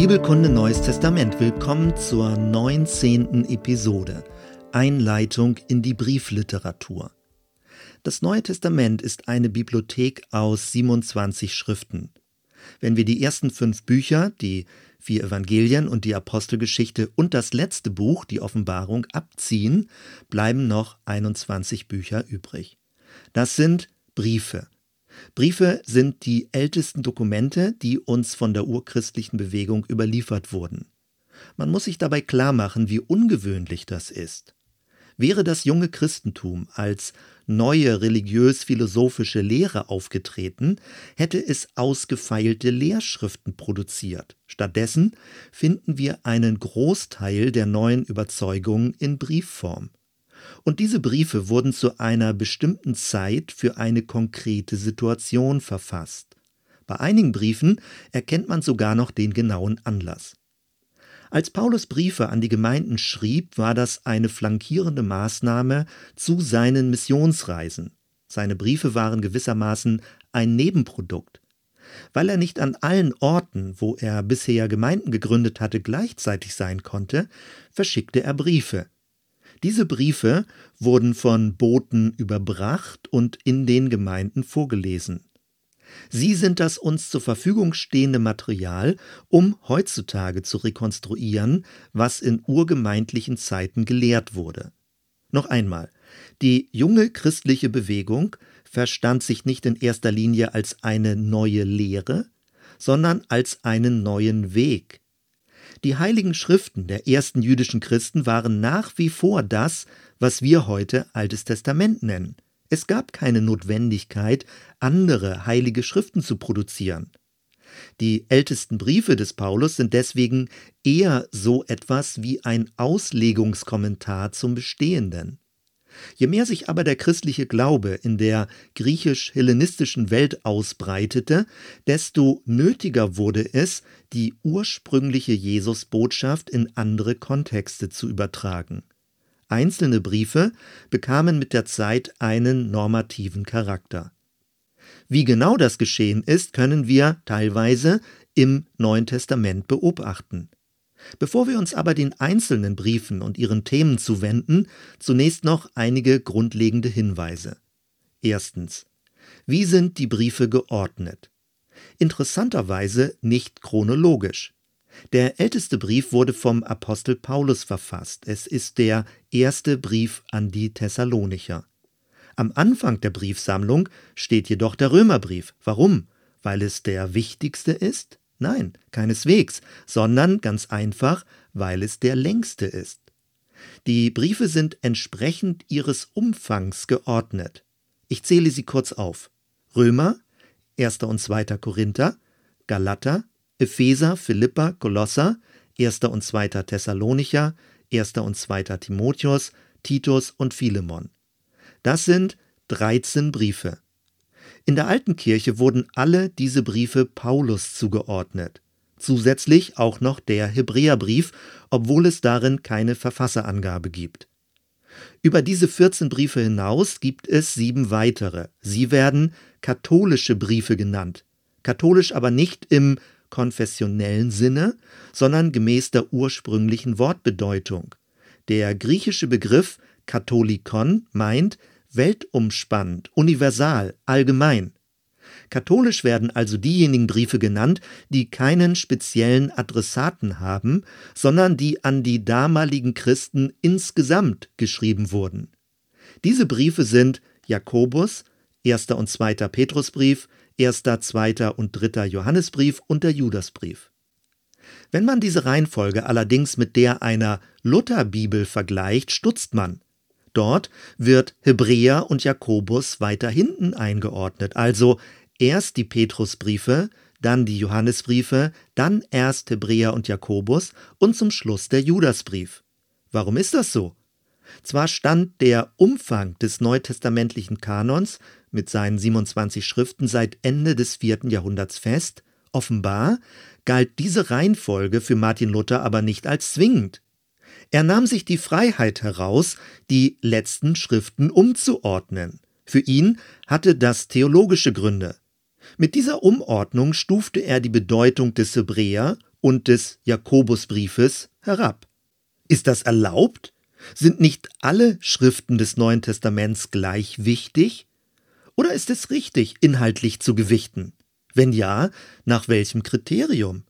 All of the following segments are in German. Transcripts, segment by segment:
Bibelkunde Neues Testament. Willkommen zur 19. Episode. Einleitung in die Briefliteratur. Das Neue Testament ist eine Bibliothek aus 27 Schriften. Wenn wir die ersten fünf Bücher, die vier Evangelien und die Apostelgeschichte und das letzte Buch, die Offenbarung, abziehen, bleiben noch 21 Bücher übrig. Das sind Briefe. Briefe sind die ältesten Dokumente, die uns von der urchristlichen Bewegung überliefert wurden. Man muss sich dabei klar machen, wie ungewöhnlich das ist. Wäre das junge Christentum als neue religiös-philosophische Lehre aufgetreten, hätte es ausgefeilte Lehrschriften produziert. Stattdessen finden wir einen Großteil der neuen Überzeugungen in Briefform. Und diese Briefe wurden zu einer bestimmten Zeit für eine konkrete Situation verfasst. Bei einigen Briefen erkennt man sogar noch den genauen Anlass. Als Paulus Briefe an die Gemeinden schrieb, war das eine flankierende Maßnahme zu seinen Missionsreisen. Seine Briefe waren gewissermaßen ein Nebenprodukt. Weil er nicht an allen Orten, wo er bisher Gemeinden gegründet hatte, gleichzeitig sein konnte, verschickte er Briefe. Diese Briefe wurden von Boten überbracht und in den Gemeinden vorgelesen. Sie sind das uns zur Verfügung stehende Material, um heutzutage zu rekonstruieren, was in urgemeindlichen Zeiten gelehrt wurde. Noch einmal, die junge christliche Bewegung verstand sich nicht in erster Linie als eine neue Lehre, sondern als einen neuen Weg, die heiligen Schriften der ersten jüdischen Christen waren nach wie vor das, was wir heute Altes Testament nennen. Es gab keine Notwendigkeit, andere heilige Schriften zu produzieren. Die ältesten Briefe des Paulus sind deswegen eher so etwas wie ein Auslegungskommentar zum Bestehenden. Je mehr sich aber der christliche Glaube in der griechisch-hellenistischen Welt ausbreitete, desto nötiger wurde es, die ursprüngliche Jesusbotschaft in andere Kontexte zu übertragen. Einzelne Briefe bekamen mit der Zeit einen normativen Charakter. Wie genau das geschehen ist, können wir teilweise im Neuen Testament beobachten. Bevor wir uns aber den einzelnen Briefen und ihren Themen zuwenden, zunächst noch einige grundlegende Hinweise. Erstens. Wie sind die Briefe geordnet? Interessanterweise nicht chronologisch. Der älteste Brief wurde vom Apostel Paulus verfasst. Es ist der erste Brief an die Thessalonicher. Am Anfang der Briefsammlung steht jedoch der Römerbrief. Warum? Weil es der wichtigste ist? Nein, keineswegs, sondern ganz einfach, weil es der längste ist. Die Briefe sind entsprechend ihres Umfangs geordnet. Ich zähle sie kurz auf. Römer, 1. und 2. Korinther, Galater, Epheser, Philippa, Kolosser, 1. und 2. Thessalonicher, 1. und 2. Timotheus, Titus und Philemon. Das sind 13 Briefe. In der alten Kirche wurden alle diese Briefe Paulus zugeordnet. Zusätzlich auch noch der Hebräerbrief, obwohl es darin keine Verfasserangabe gibt. Über diese 14 Briefe hinaus gibt es sieben weitere. Sie werden katholische Briefe genannt. Katholisch aber nicht im konfessionellen Sinne, sondern gemäß der ursprünglichen Wortbedeutung. Der griechische Begriff Katholikon meint weltumspannend, universal, allgemein. Katholisch werden also diejenigen Briefe genannt, die keinen speziellen Adressaten haben, sondern die an die damaligen Christen insgesamt geschrieben wurden. Diese Briefe sind Jakobus, 1. und 2. Petrusbrief, 1., 2. und 3. Johannesbrief und der Judasbrief. Wenn man diese Reihenfolge allerdings mit der einer Lutherbibel vergleicht, stutzt man. Dort wird Hebräer und Jakobus weiter hinten eingeordnet, also erst die Petrusbriefe, dann die Johannesbriefe, dann erst Hebräer und Jakobus und zum Schluss der Judasbrief. Warum ist das so? Zwar stand der Umfang des neutestamentlichen Kanons mit seinen 27 Schriften seit Ende des vierten Jahrhunderts fest, offenbar galt diese Reihenfolge für Martin Luther aber nicht als zwingend. Er nahm sich die Freiheit heraus, die letzten Schriften umzuordnen. Für ihn hatte das theologische Gründe. Mit dieser Umordnung stufte er die Bedeutung des Hebräer und des Jakobusbriefes herab. Ist das erlaubt? Sind nicht alle Schriften des Neuen Testaments gleich wichtig? Oder ist es richtig, inhaltlich zu gewichten? Wenn ja, nach welchem Kriterium?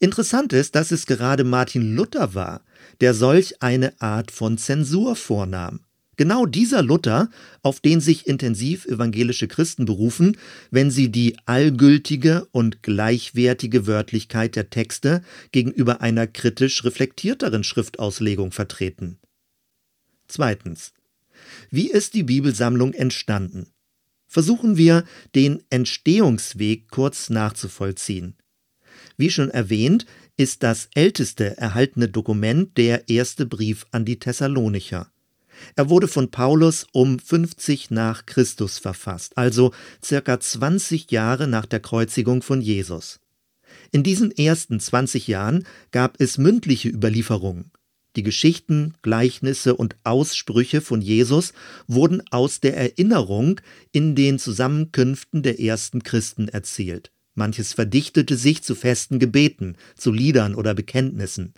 Interessant ist, dass es gerade Martin Luther war, der solch eine Art von Zensur vornahm. Genau dieser Luther, auf den sich intensiv evangelische Christen berufen, wenn sie die allgültige und gleichwertige Wörtlichkeit der Texte gegenüber einer kritisch reflektierteren Schriftauslegung vertreten. Zweitens. Wie ist die Bibelsammlung entstanden? Versuchen wir, den Entstehungsweg kurz nachzuvollziehen. Wie schon erwähnt, ist das älteste erhaltene Dokument der erste Brief an die Thessalonicher. Er wurde von Paulus um 50 nach Christus verfasst, also circa 20 Jahre nach der Kreuzigung von Jesus. In diesen ersten 20 Jahren gab es mündliche Überlieferungen. Die Geschichten, Gleichnisse und Aussprüche von Jesus wurden aus der Erinnerung in den Zusammenkünften der ersten Christen erzählt. Manches verdichtete sich zu festen Gebeten, zu Liedern oder Bekenntnissen.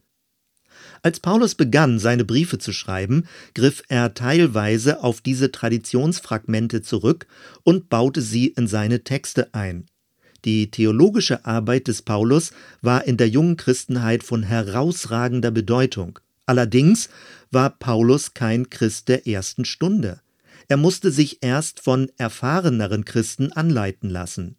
Als Paulus begann, seine Briefe zu schreiben, griff er teilweise auf diese Traditionsfragmente zurück und baute sie in seine Texte ein. Die theologische Arbeit des Paulus war in der jungen Christenheit von herausragender Bedeutung. Allerdings war Paulus kein Christ der ersten Stunde. Er musste sich erst von erfahreneren Christen anleiten lassen.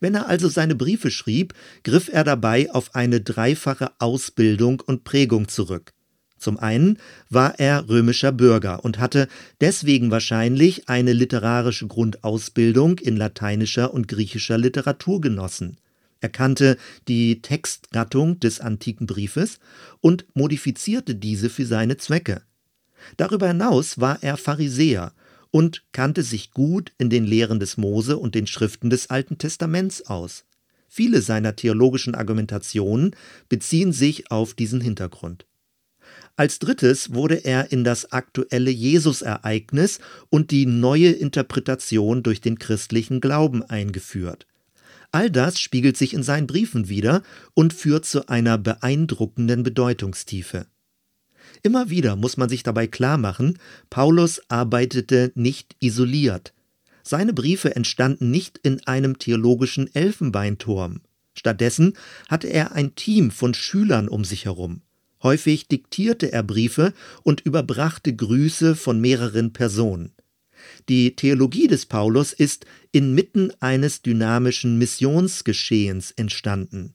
Wenn er also seine Briefe schrieb, griff er dabei auf eine dreifache Ausbildung und Prägung zurück. Zum einen war er römischer Bürger und hatte deswegen wahrscheinlich eine literarische Grundausbildung in lateinischer und griechischer Literatur genossen. Er kannte die Textgattung des antiken Briefes und modifizierte diese für seine Zwecke. Darüber hinaus war er Pharisäer und kannte sich gut in den Lehren des Mose und den Schriften des Alten Testaments aus. Viele seiner theologischen Argumentationen beziehen sich auf diesen Hintergrund. Als drittes wurde er in das aktuelle Jesusereignis und die neue Interpretation durch den christlichen Glauben eingeführt. All das spiegelt sich in seinen Briefen wider und führt zu einer beeindruckenden Bedeutungstiefe. Immer wieder muss man sich dabei klar machen, Paulus arbeitete nicht isoliert. Seine Briefe entstanden nicht in einem theologischen Elfenbeinturm. Stattdessen hatte er ein Team von Schülern um sich herum. Häufig diktierte er Briefe und überbrachte Grüße von mehreren Personen. Die Theologie des Paulus ist inmitten eines dynamischen Missionsgeschehens entstanden.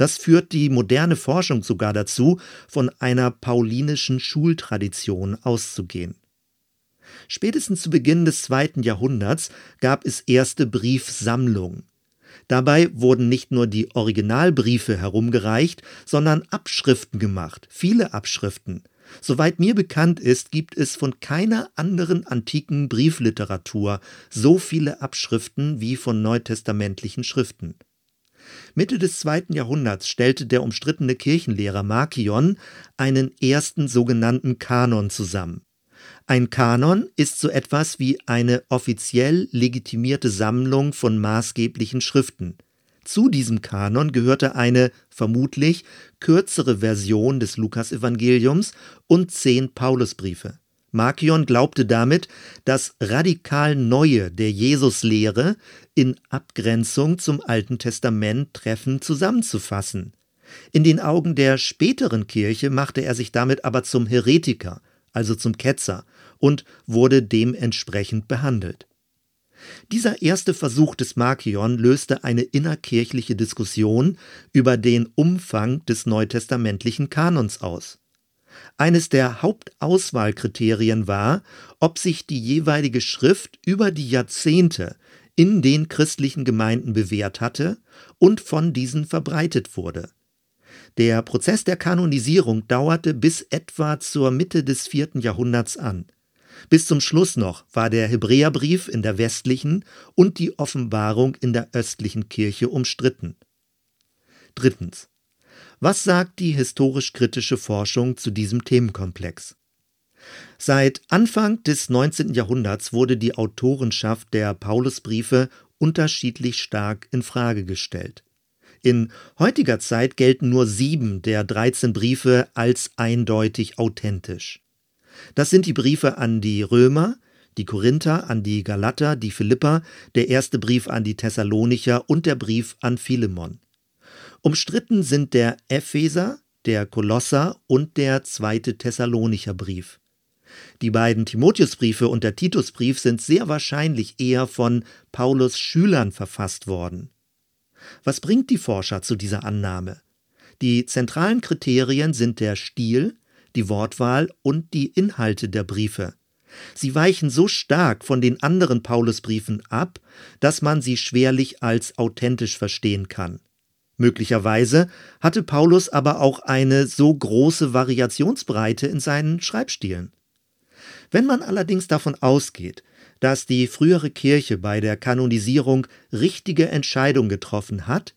Das führt die moderne Forschung sogar dazu, von einer paulinischen Schultradition auszugehen. Spätestens zu Beginn des zweiten Jahrhunderts gab es erste Briefsammlungen. Dabei wurden nicht nur die Originalbriefe herumgereicht, sondern Abschriften gemacht, viele Abschriften. Soweit mir bekannt ist, gibt es von keiner anderen antiken Briefliteratur so viele Abschriften wie von neutestamentlichen Schriften. Mitte des zweiten Jahrhunderts stellte der umstrittene Kirchenlehrer Markion einen ersten sogenannten Kanon zusammen. Ein Kanon ist so etwas wie eine offiziell legitimierte Sammlung von maßgeblichen Schriften. Zu diesem Kanon gehörte eine vermutlich kürzere Version des Lukasevangeliums und zehn Paulusbriefe. Markion glaubte damit, das radikal Neue der Jesuslehre in Abgrenzung zum Alten Testament treffend zusammenzufassen. In den Augen der späteren Kirche machte er sich damit aber zum Heretiker, also zum Ketzer, und wurde dementsprechend behandelt. Dieser erste Versuch des Markion löste eine innerkirchliche Diskussion über den Umfang des neutestamentlichen Kanons aus. Eines der Hauptauswahlkriterien war, ob sich die jeweilige Schrift über die Jahrzehnte in den christlichen Gemeinden bewährt hatte und von diesen verbreitet wurde. Der Prozess der Kanonisierung dauerte bis etwa zur Mitte des vierten Jahrhunderts an. Bis zum Schluss noch war der Hebräerbrief in der westlichen und die Offenbarung in der östlichen Kirche umstritten. Drittens. Was sagt die historisch-kritische Forschung zu diesem Themenkomplex? Seit Anfang des 19. Jahrhunderts wurde die Autorenschaft der Paulusbriefe unterschiedlich stark in Frage gestellt. In heutiger Zeit gelten nur sieben der 13 Briefe als eindeutig authentisch. Das sind die Briefe an die Römer, die Korinther, an die Galater, die Philipper, der erste Brief an die Thessalonicher und der Brief an Philemon. Umstritten sind der Epheser, der Kolosser und der zweite Thessalonicher Brief. Die beiden Timotheusbriefe und der Titusbrief sind sehr wahrscheinlich eher von Paulus Schülern verfasst worden. Was bringt die Forscher zu dieser Annahme? Die zentralen Kriterien sind der Stil, die Wortwahl und die Inhalte der Briefe. Sie weichen so stark von den anderen Paulusbriefen ab, dass man sie schwerlich als authentisch verstehen kann. Möglicherweise hatte Paulus aber auch eine so große Variationsbreite in seinen Schreibstilen. Wenn man allerdings davon ausgeht, dass die frühere Kirche bei der Kanonisierung richtige Entscheidungen getroffen hat,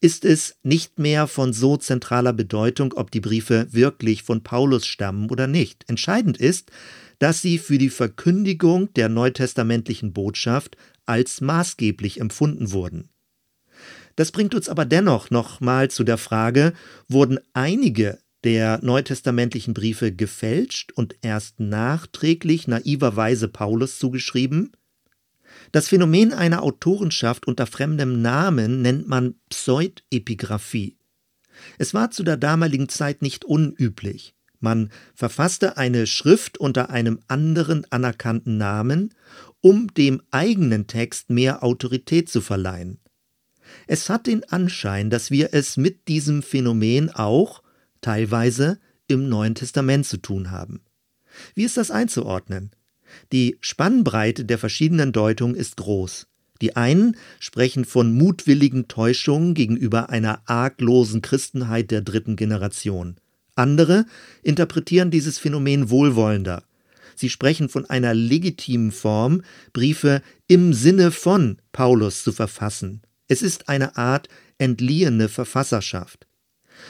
ist es nicht mehr von so zentraler Bedeutung, ob die Briefe wirklich von Paulus stammen oder nicht. Entscheidend ist, dass sie für die Verkündigung der neutestamentlichen Botschaft als maßgeblich empfunden wurden. Das bringt uns aber dennoch nochmal zu der Frage, wurden einige der neutestamentlichen Briefe gefälscht und erst nachträglich naiverweise Paulus zugeschrieben? Das Phänomen einer Autorenschaft unter fremdem Namen nennt man Pseudepigraphie. Es war zu der damaligen Zeit nicht unüblich. Man verfasste eine Schrift unter einem anderen anerkannten Namen, um dem eigenen Text mehr Autorität zu verleihen. Es hat den Anschein, dass wir es mit diesem Phänomen auch teilweise im Neuen Testament zu tun haben. Wie ist das einzuordnen? Die Spannbreite der verschiedenen Deutungen ist groß. Die einen sprechen von mutwilligen Täuschungen gegenüber einer arglosen Christenheit der dritten Generation. Andere interpretieren dieses Phänomen wohlwollender. Sie sprechen von einer legitimen Form, Briefe im Sinne von Paulus zu verfassen. Es ist eine Art entliehene Verfasserschaft.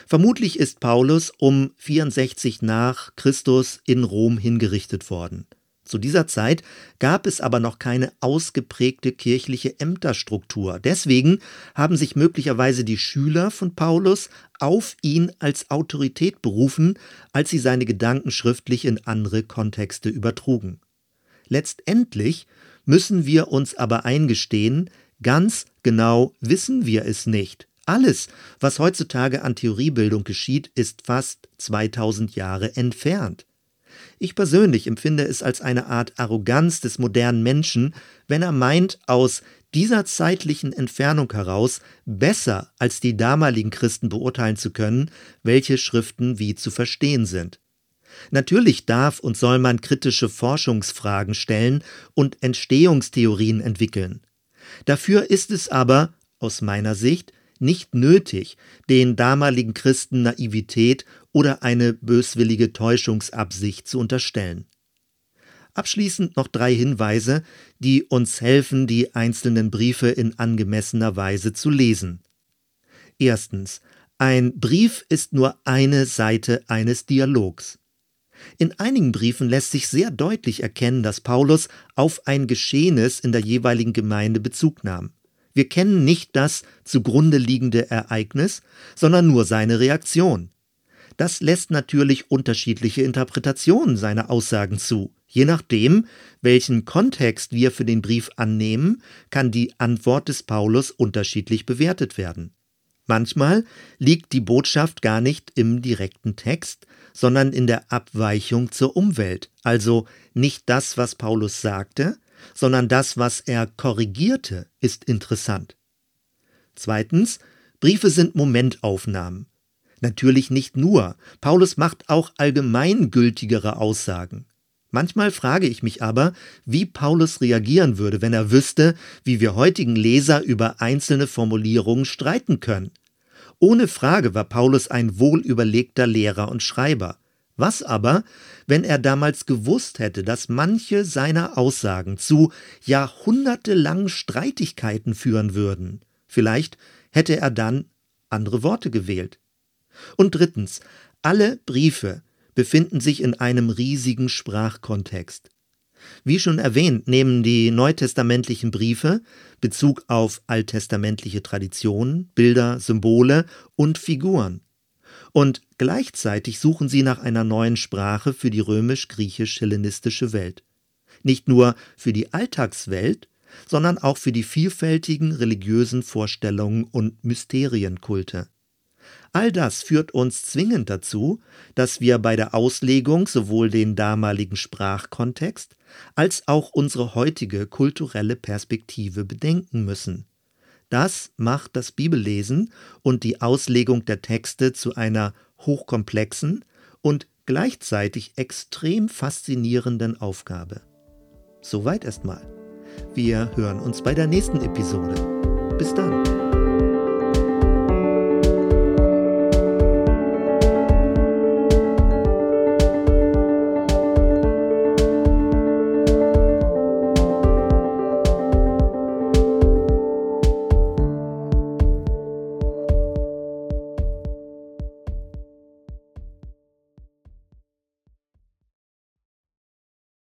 Vermutlich ist Paulus um 64 nach Christus in Rom hingerichtet worden. Zu dieser Zeit gab es aber noch keine ausgeprägte kirchliche Ämterstruktur. Deswegen haben sich möglicherweise die Schüler von Paulus auf ihn als Autorität berufen, als sie seine Gedanken schriftlich in andere Kontexte übertrugen. Letztendlich müssen wir uns aber eingestehen, ganz genau wissen wir es nicht. Alles, was heutzutage an Theoriebildung geschieht, ist fast 2000 Jahre entfernt. Ich persönlich empfinde es als eine Art Arroganz des modernen Menschen, wenn er meint, aus dieser zeitlichen Entfernung heraus besser als die damaligen Christen beurteilen zu können, welche Schriften wie zu verstehen sind. Natürlich darf und soll man kritische Forschungsfragen stellen und Entstehungstheorien entwickeln. Dafür ist es aber, aus meiner Sicht, nicht nötig, den damaligen Christen Naivität oder eine böswillige Täuschungsabsicht zu unterstellen. Abschließend noch drei Hinweise, die uns helfen, die einzelnen Briefe in angemessener Weise zu lesen. Erstens. Ein Brief ist nur eine Seite eines Dialogs. In einigen Briefen lässt sich sehr deutlich erkennen, dass Paulus auf ein Geschehnis in der jeweiligen Gemeinde Bezug nahm. Wir kennen nicht das zugrunde liegende Ereignis, sondern nur seine Reaktion. Das lässt natürlich unterschiedliche Interpretationen seiner Aussagen zu. Je nachdem, welchen Kontext wir für den Brief annehmen, kann die Antwort des Paulus unterschiedlich bewertet werden. Manchmal liegt die Botschaft gar nicht im direkten Text, sondern in der Abweichung zur Umwelt, also nicht das, was Paulus sagte, sondern das, was er korrigierte, ist interessant. Zweitens, Briefe sind Momentaufnahmen. Natürlich nicht nur. Paulus macht auch allgemeingültigere Aussagen. Manchmal frage ich mich aber, wie Paulus reagieren würde, wenn er wüsste, wie wir heutigen Leser über einzelne Formulierungen streiten können. Ohne Frage war Paulus ein wohlüberlegter Lehrer und Schreiber. Was aber, wenn er damals gewusst hätte, dass manche seiner Aussagen zu jahrhundertelangen Streitigkeiten führen würden? Vielleicht hätte er dann andere Worte gewählt. Und drittens, alle Briefe befinden sich in einem riesigen Sprachkontext. Wie schon erwähnt, nehmen die neutestamentlichen Briefe Bezug auf alttestamentliche Traditionen, Bilder, Symbole und Figuren. Und gleichzeitig suchen sie nach einer neuen Sprache für die römisch-griechisch-hellenistische Welt. Nicht nur für die Alltagswelt, sondern auch für die vielfältigen religiösen Vorstellungen und Mysterienkulte. All das führt uns zwingend dazu, dass wir bei der Auslegung sowohl den damaligen Sprachkontext als auch unsere heutige kulturelle Perspektive bedenken müssen. Das macht das Bibellesen und die Auslegung der Texte zu einer hochkomplexen und gleichzeitig extrem faszinierenden Aufgabe. Soweit erstmal. Wir hören uns bei der nächsten Episode. Bis dann.